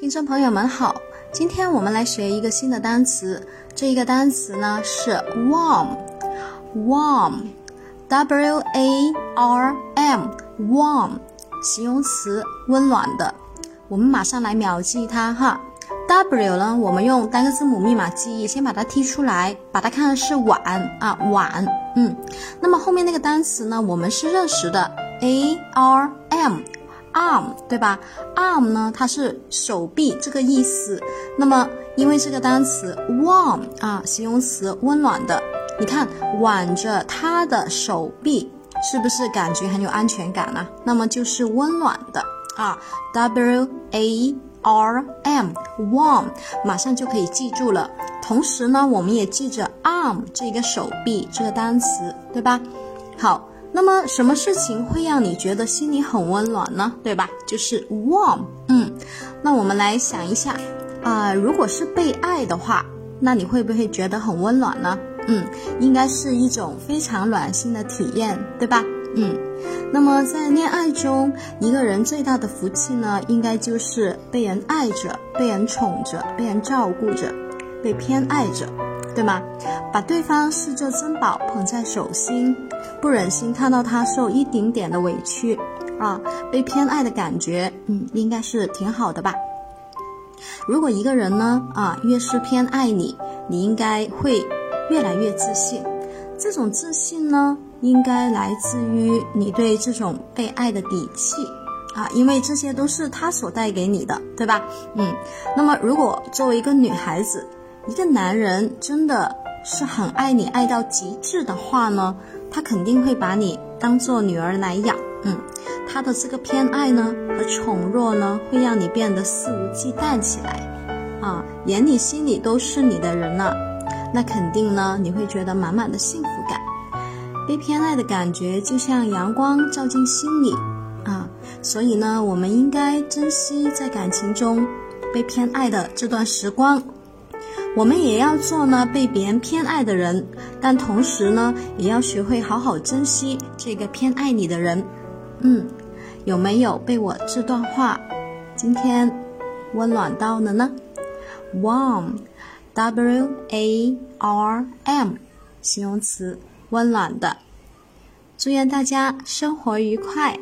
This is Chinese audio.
听众朋友们好，今天我们来学一个新的单词。这一个单词呢是 warm，warm，w a r m，warm，形容词，温暖的。我们马上来秒记它哈。W 呢，我们用单个字母密码记忆，先把它踢出来，把它看的是碗啊碗，嗯。那么后面那个单词呢，我们是认识的 a r m。Arm 对吧？arm 呢，它是手臂这个意思。那么因为这个单词 warm 啊，形容词温暖的，你看挽着他的手臂，是不是感觉很有安全感呢？那么就是温暖的啊，w a r m warm，马上就可以记住了。同时呢，我们也记着 arm 这个手臂这个单词，对吧？好。那么什么事情会让你觉得心里很温暖呢？对吧？就是 warm。嗯，那我们来想一下啊，如果是被爱的话，那你会不会觉得很温暖呢？嗯，应该是一种非常暖心的体验，对吧？嗯，那么在恋爱中，一个人最大的福气呢，应该就是被人爱着、被人宠着、被人照顾着、被偏爱着。对吗？把对方视作珍宝捧在手心，不忍心看到他受一丁点的委屈啊，被偏爱的感觉，嗯，应该是挺好的吧？如果一个人呢，啊，越是偏爱你，你应该会越来越自信。这种自信呢，应该来自于你对这种被爱的底气啊，因为这些都是他所带给你的，对吧？嗯，那么如果作为一个女孩子，一个男人真的是很爱你，爱到极致的话呢，他肯定会把你当做女儿来养。嗯，他的这个偏爱呢和宠弱呢，会让你变得肆无忌惮起来。啊，眼里心里都是你的人了，那肯定呢你会觉得满满的幸福感。被偏爱的感觉就像阳光照进心里啊，所以呢，我们应该珍惜在感情中被偏爱的这段时光。我们也要做呢被别人偏爱的人，但同时呢，也要学会好好珍惜这个偏爱你的人。嗯，有没有被我这段话今天温暖到了呢？Warm，W A R M，形容词，温暖的。祝愿大家生活愉快。